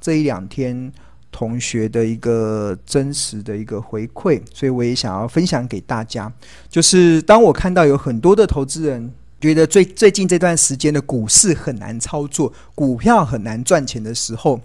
这一两天同学的一个真实的一个回馈，所以我也想要分享给大家。就是当我看到有很多的投资人觉得最最近这段时间的股市很难操作，股票很难赚钱的时候，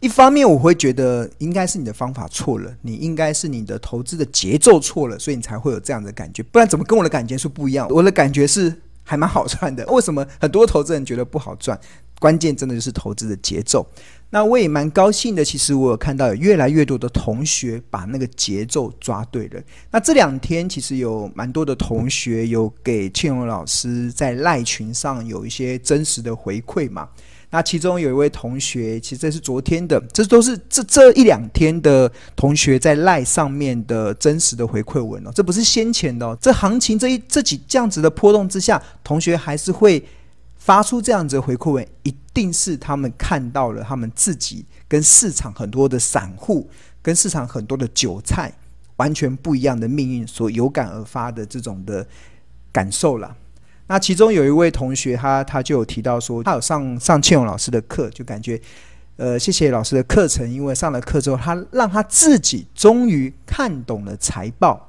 一方面我会觉得应该是你的方法错了，你应该是你的投资的节奏错了，所以你才会有这样的感觉。不然怎么跟我的感觉是不一样？我的感觉是还蛮好赚的。为什么很多投资人觉得不好赚？关键真的就是投资的节奏。那我也蛮高兴的，其实我有看到有越来越多的同学把那个节奏抓对了。那这两天其实有蛮多的同学有给庆荣老师在赖群上有一些真实的回馈嘛。那其中有一位同学，其实这是昨天的，这都是这这一两天的同学在赖上面的真实的回馈文哦，这不是先前的哦。这行情这一这几这样子的波动之下，同学还是会。发出这样子的回馈文，一定是他们看到了他们自己跟市场很多的散户、跟市场很多的韭菜完全不一样的命运所有感而发的这种的感受了。那其中有一位同学他，他他就有提到说，他有上上庆荣老师的课，就感觉呃，谢谢老师的课程，因为上了课之后，他让他自己终于看懂了财报，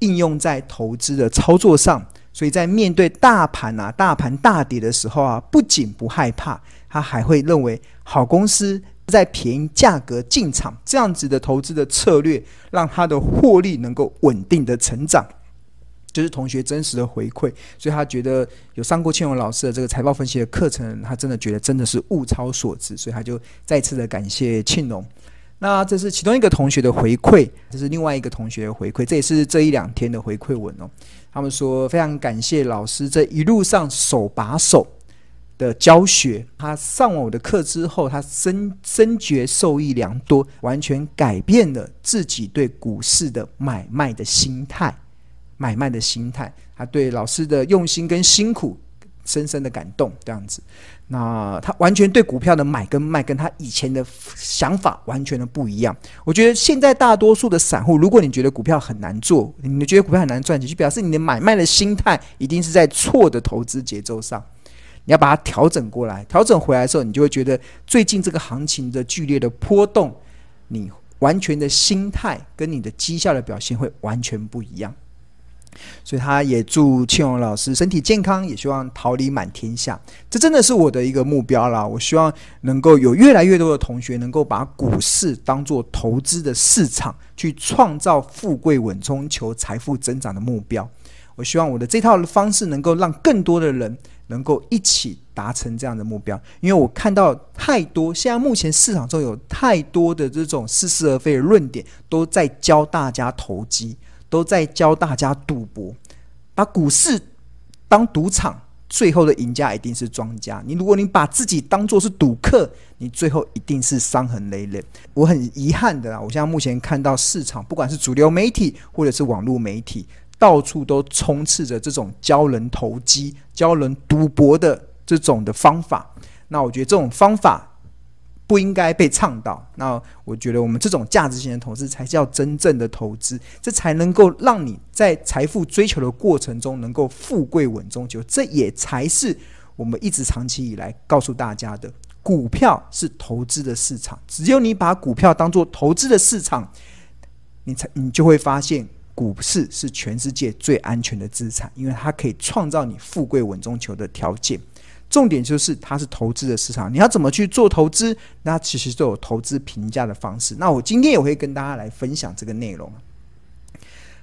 应用在投资的操作上。所以在面对大盘啊、大盘大跌的时候啊，不仅不害怕，他还会认为好公司在便宜价格进场，这样子的投资的策略，让他的获利能够稳定的成长，就是同学真实的回馈。所以他觉得有上过庆荣老师的这个财报分析的课程，他真的觉得真的是物超所值，所以他就再次的感谢庆荣。那这是其中一个同学的回馈，这是另外一个同学的回馈，这也是这一两天的回馈文哦。他们说非常感谢老师这一路上手把手的教学，他上完我的课之后，他深深觉受益良多，完全改变了自己对股市的买卖的心态，买卖的心态，他对老师的用心跟辛苦。深深的感动，这样子，那他完全对股票的买跟卖，跟他以前的想法完全的不一样。我觉得现在大多数的散户，如果你觉得股票很难做，你觉得股票很难赚钱，就表示你的买卖的心态一定是在错的投资节奏上。你要把它调整过来，调整回来的时候，你就会觉得最近这个行情的剧烈的波动，你完全的心态跟你的绩效的表现会完全不一样。所以他也祝庆荣老师身体健康，也希望桃李满天下。这真的是我的一个目标啦。我希望能够有越来越多的同学能够把股市当做投资的市场，去创造富贵稳中求财富增长的目标。我希望我的这套方式能够让更多的人能够一起达成这样的目标。因为我看到太多，现在目前市场中有太多的这种似是而非的论点，都在教大家投机。都在教大家赌博，把股市当赌场，最后的赢家一定是庄家。你如果你把自己当作是赌客，你最后一定是伤痕累累。我很遗憾的啦，我现在目前看到市场，不管是主流媒体或者是网络媒体，到处都充斥着这种教人投机、教人赌博的这种的方法。那我觉得这种方法。不应该被倡导。那我觉得我们这种价值型的投资才叫真正的投资，这才能够让你在财富追求的过程中能够富贵稳中求。这也才是我们一直长期以来告诉大家的：股票是投资的市场。只有你把股票当做投资的市场，你才你就会发现股市是全世界最安全的资产，因为它可以创造你富贵稳中求的条件。重点就是它是投资的市场，你要怎么去做投资？那其实都有投资评价的方式。那我今天也会跟大家来分享这个内容。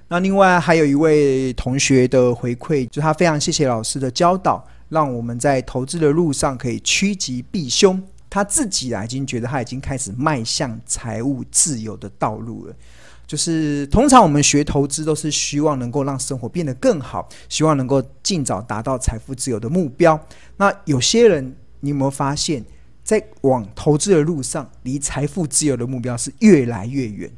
那另外还有一位同学的回馈，就他非常谢谢老师的教导，让我们在投资的路上可以趋吉避凶。他自己啊已经觉得他已经开始迈向财务自由的道路了。就是通常我们学投资都是希望能够让生活变得更好，希望能够尽早达到财富自由的目标。那有些人，你有没有发现，在往投资的路上，离财富自由的目标是越来越远，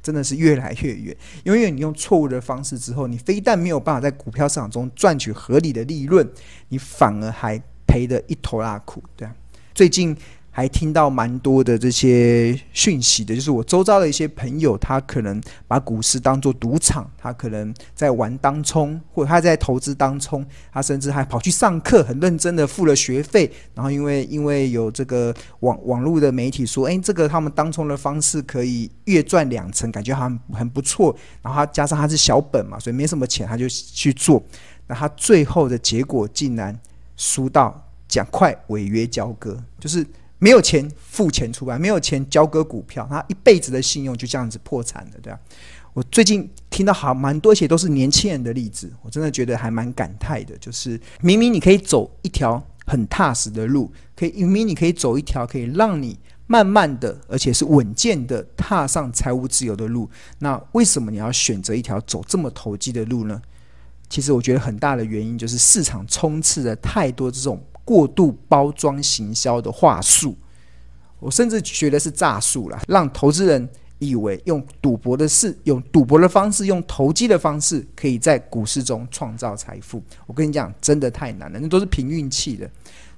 真的是越来越远。因为你用错误的方式之后，你非但没有办法在股票市场中赚取合理的利润，你反而还赔得一头拉苦。对啊，最近。还听到蛮多的这些讯息的，就是我周遭的一些朋友，他可能把股市当作赌场，他可能在玩当冲，或者他在投资当冲，他甚至还跑去上课，很认真的付了学费。然后因为因为有这个网网络的媒体说，哎，这个他们当冲的方式可以月赚两成，感觉很很不错。然后他加上他是小本嘛，所以没什么钱，他就去做。那他最后的结果竟然输到讲快违约交割，就是。没有钱付钱出来，没有钱交割股票，他一辈子的信用就这样子破产了，对吧？我最近听到好蛮多，些都是年轻人的例子，我真的觉得还蛮感慨的。就是明明你可以走一条很踏实的路，可以明明你可以走一条可以让你慢慢的，而且是稳健的踏上财务自由的路，那为什么你要选择一条走这么投机的路呢？其实我觉得很大的原因就是市场充斥着太多这种。过度包装行销的话术，我甚至觉得是诈术了，让投资人以为用赌博的事、用赌博的方式、用投机的方式，可以在股市中创造财富。我跟你讲，真的太难了，那都是凭运气的，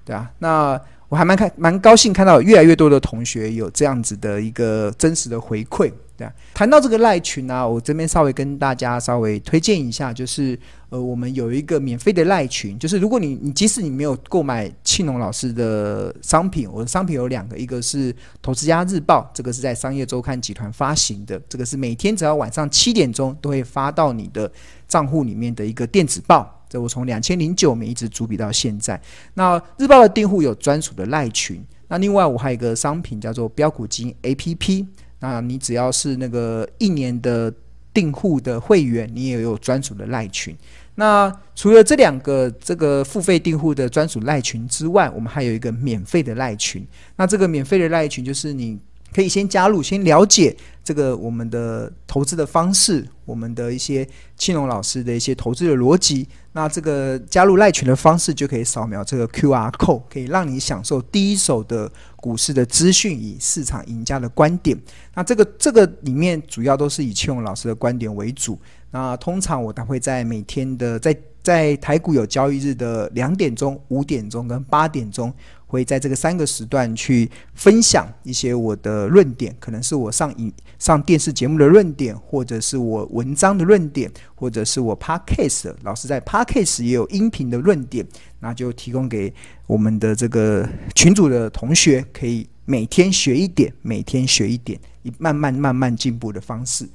对啊。那我还蛮看蛮高兴看到越来越多的同学有这样子的一个真实的回馈。对啊，谈到这个赖群啊，我这边稍微跟大家稍微推荐一下，就是呃，我们有一个免费的赖群，就是如果你你即使你没有购买庆农老师的商品，我的商品有两个，一个是《投资家日报》，这个是在商业周刊集团发行的，这个是每天只要晚上七点钟都会发到你的账户里面的一个电子报，这我从两千零九年一直主笔到现在。那日报的订户有专属的赖群，那另外我还有一个商品叫做标股金 APP。那你只要是那个一年的订户的会员，你也有专属的赖群。那除了这两个这个付费订户的专属赖群之外，我们还有一个免费的赖群。那这个免费的赖群就是你。可以先加入，先了解这个我们的投资的方式，我们的一些庆隆老师的一些投资的逻辑。那这个加入赖群的方式，就可以扫描这个 QR code，可以让你享受第一手的股市的资讯，以市场赢家的观点。那这个这个里面主要都是以庆隆老师的观点为主。那通常我都会在每天的在在台股有交易日的两点钟、五点钟跟八点钟。会在这个三个时段去分享一些我的论点，可能是我上影上电视节目的论点，或者是我文章的论点，或者是我 Podcast 老师在 Podcast 也有音频的论点，那就提供给我们的这个群组的同学，可以每天学一点，每天学一点，以慢慢慢慢进步的方式，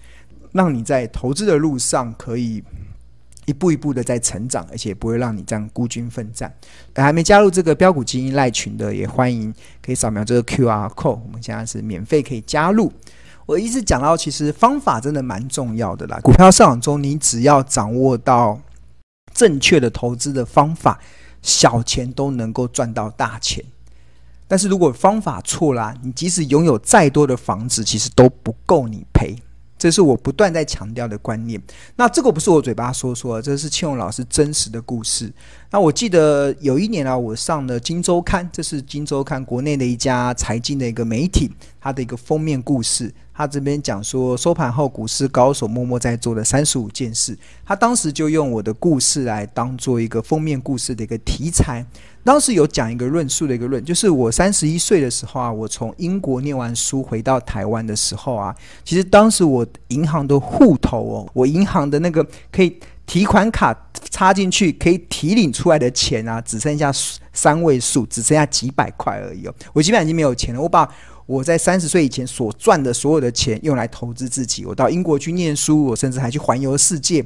让你在投资的路上可以。一步一步的在成长，而且不会让你这样孤军奋战。还没加入这个标股基因赖群的，也欢迎可以扫描这个 QR code。我们现在是免费可以加入。我一直讲到，其实方法真的蛮重要的啦。股票市场中，你只要掌握到正确的投资的方法，小钱都能够赚到大钱。但是如果方法错啦，你即使拥有再多的房子，其实都不够你赔。这是我不断在强调的观念。那这个不是我嘴巴说说，这是庆荣老师真实的故事。那我记得有一年啊，我上了《金周刊》，这是《金周刊》国内的一家财经的一个媒体，它的一个封面故事。他这边讲说，收盘后股市高手默默在做的三十五件事。他当时就用我的故事来当做一个封面故事的一个题材。当时有讲一个论述的一个论，就是我三十一岁的时候啊，我从英国念完书回到台湾的时候啊，其实当时我银行的户头哦，我银行的那个可以提款卡插进去可以提领出来的钱啊，只剩下三位数，只剩下几百块而已哦，我基本上已经没有钱了。我把我在三十岁以前所赚的所有的钱用来投资自己，我到英国去念书，我甚至还去环游世界。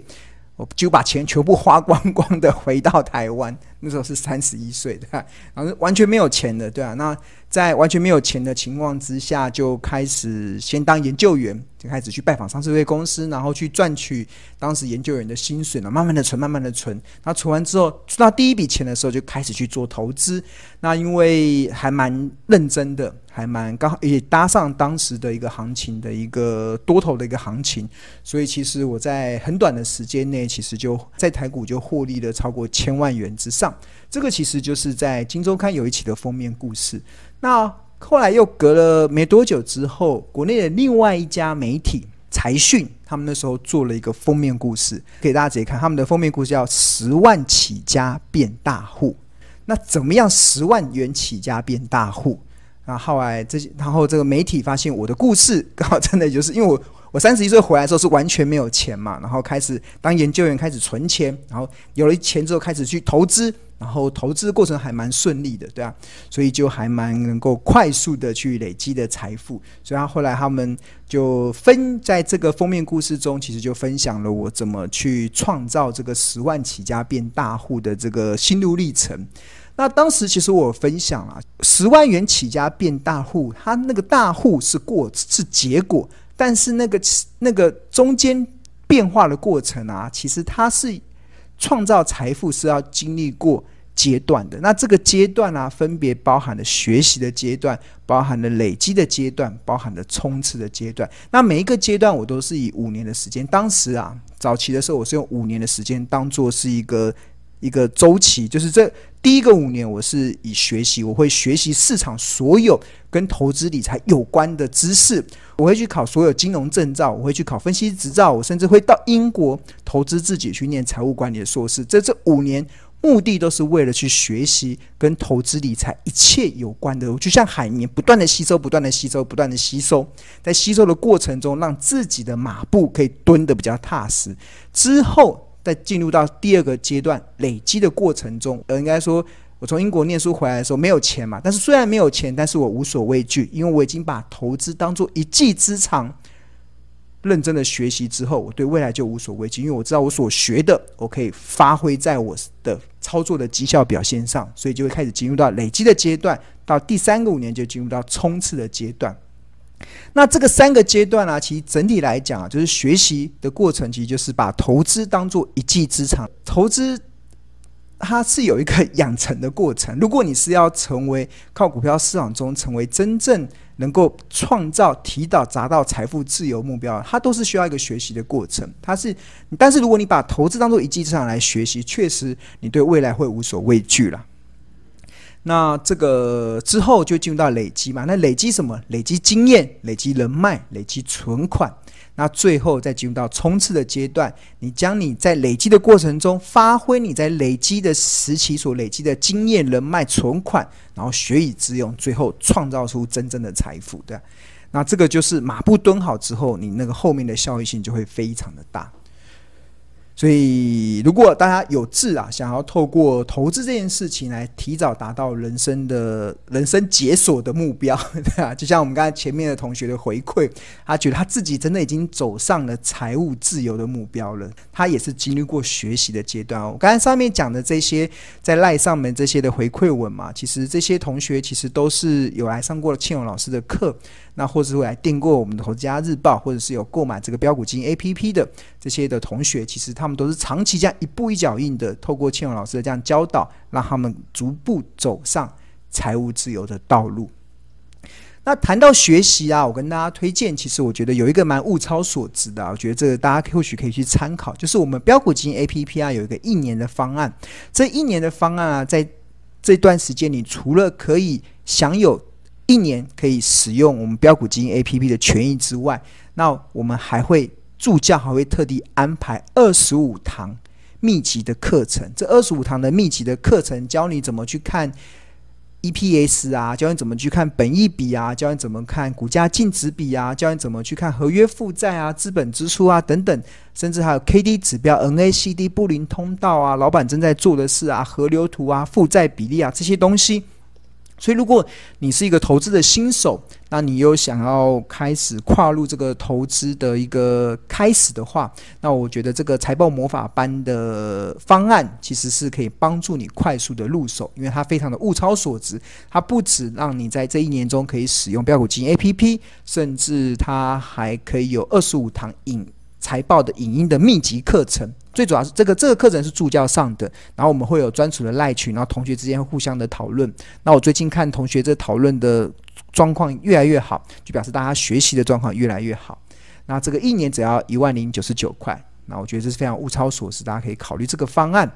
我就把钱全部花光光的回到台湾，那时候是三十一岁的，然后完全没有钱的，对啊，那在完全没有钱的情况之下，就开始先当研究员，就开始去拜访上市公司，然后去赚取当时研究员的薪水，然后慢慢的存，慢慢的存，那存完之后，存到第一笔钱的时候，就开始去做投资。那因为还蛮认真的。还蛮刚好，也搭上当时的一个行情的一个多头的一个行情，所以其实我在很短的时间内，其实就在台股就获利了超过千万元之上。这个其实就是在《金周刊》有一期的封面故事。那后来又隔了没多久之后，国内的另外一家媒体财讯，他们那时候做了一个封面故事，给大家直接看他们的封面故事，叫“十万起家变大户”。那怎么样十万元起家变大户？然后后来这些，然后这个媒体发现我的故事刚好真的就是因为我我三十一岁回来的时候是完全没有钱嘛，然后开始当研究员开始存钱，然后有了钱之后开始去投资，然后投资过程还蛮顺利的，对啊，所以就还蛮能够快速的去累积的财富。所以他后来他们就分在这个封面故事中，其实就分享了我怎么去创造这个十万起家变大户的这个心路历程。那当时其实我分享了十万元起家变大户，他那个大户是过是结果，但是那个那个中间变化的过程啊，其实它是创造财富是要经历过阶段的。那这个阶段啊，分别包含了学习的阶段，包含了累积的阶段，包含了冲刺的阶段。那每一个阶段我都是以五年的时间，当时啊早期的时候我是用五年的时间当做是一个。一个周期，就是这第一个五年，我是以学习，我会学习市场所有跟投资理财有关的知识，我会去考所有金融证照，我会去考分析执照，我甚至会到英国投资自己去念财务管理的硕士。这这五年目的都是为了去学习跟投资理财一切有关的，就像海绵不断的吸收，不断的吸收，不断的吸收，在吸收的过程中，让自己的马步可以蹲得比较踏实，之后。在进入到第二个阶段累积的过程中，呃，应该说，我从英国念书回来的时候没有钱嘛，但是虽然没有钱，但是我无所畏惧，因为我已经把投资当做一技之长，认真的学习之后，我对未来就无所畏惧，因为我知道我所学的，我可以发挥在我的操作的绩效表现上，所以就会开始进入到累积的阶段，到第三个五年就进入到冲刺的阶段。那这个三个阶段啊，其实整体来讲啊，就是学习的过程，其实就是把投资当做一技之长。投资它是有一个养成的过程。如果你是要成为靠股票市场中成为真正能够创造、提早达到财富自由目标，它都是需要一个学习的过程。它是，但是如果你把投资当做一技之长来学习，确实你对未来会无所畏惧了。那这个之后就进入到累积嘛？那累积什么？累积经验，累积人脉，累积存款。那最后再进入到冲刺的阶段，你将你在累积的过程中，发挥你在累积的时期所累积的经验、人脉、存款，然后学以致用，最后创造出真正的财富。对，那这个就是马步蹲好之后，你那个后面的效益性就会非常的大。所以，如果大家有志啊，想要透过投资这件事情来提早达到人生的人生解锁的目标，对啊，就像我们刚才前面的同学的回馈，他觉得他自己真的已经走上了财务自由的目标了。他也是经历过学习的阶段。我刚才上面讲的这些在赖上面这些的回馈文嘛，其实这些同学其实都是有来上过了庆荣老师的课。那或者是会来订过我们的《投资家日报》，或者是有购买这个标股金 APP 的这些的同学，其实他他们都是长期这样一步一脚印的，透过庆荣老师的这样教导，让他们逐步走上财务自由的道路。那谈到学习啊，我跟大家推荐，其实我觉得有一个蛮物超所值的，我觉得这个大家或许可以去参考，就是我们标股基金 APP 啊有一个一年的方案，这一年的方案啊，在这段时间，你除了可以享有一年可以使用我们标股基金 APP 的权益之外，那我们还会助教还会特地安排二十五堂密集的课程。这二十五堂的密集的课程，教你怎么去看 EPS 啊，教你怎么去看本益比啊，教你怎么看股价净值比啊，教你怎么去看合约负债啊、资本支出啊等等，甚至还有 KD 指标、NACD 布林通道啊、老板正在做的事啊、河流图啊、负债比例啊这些东西。所以，如果你是一个投资的新手，那你又想要开始跨入这个投资的一个开始的话，那我觉得这个财报魔法班的方案其实是可以帮助你快速的入手，因为它非常的物超所值。它不止让你在这一年中可以使用标股基金 APP，甚至它还可以有二十五堂影财报的影音的密集课程。最主要是这个这个课程是助教上的，然后我们会有专属的赖群，然后同学之间互相的讨论。那我最近看同学这讨论的状况越来越好，就表示大家学习的状况越来越好。那这个一年只要一万零九十九块，那我觉得这是非常物超所值，大家可以考虑这个方案。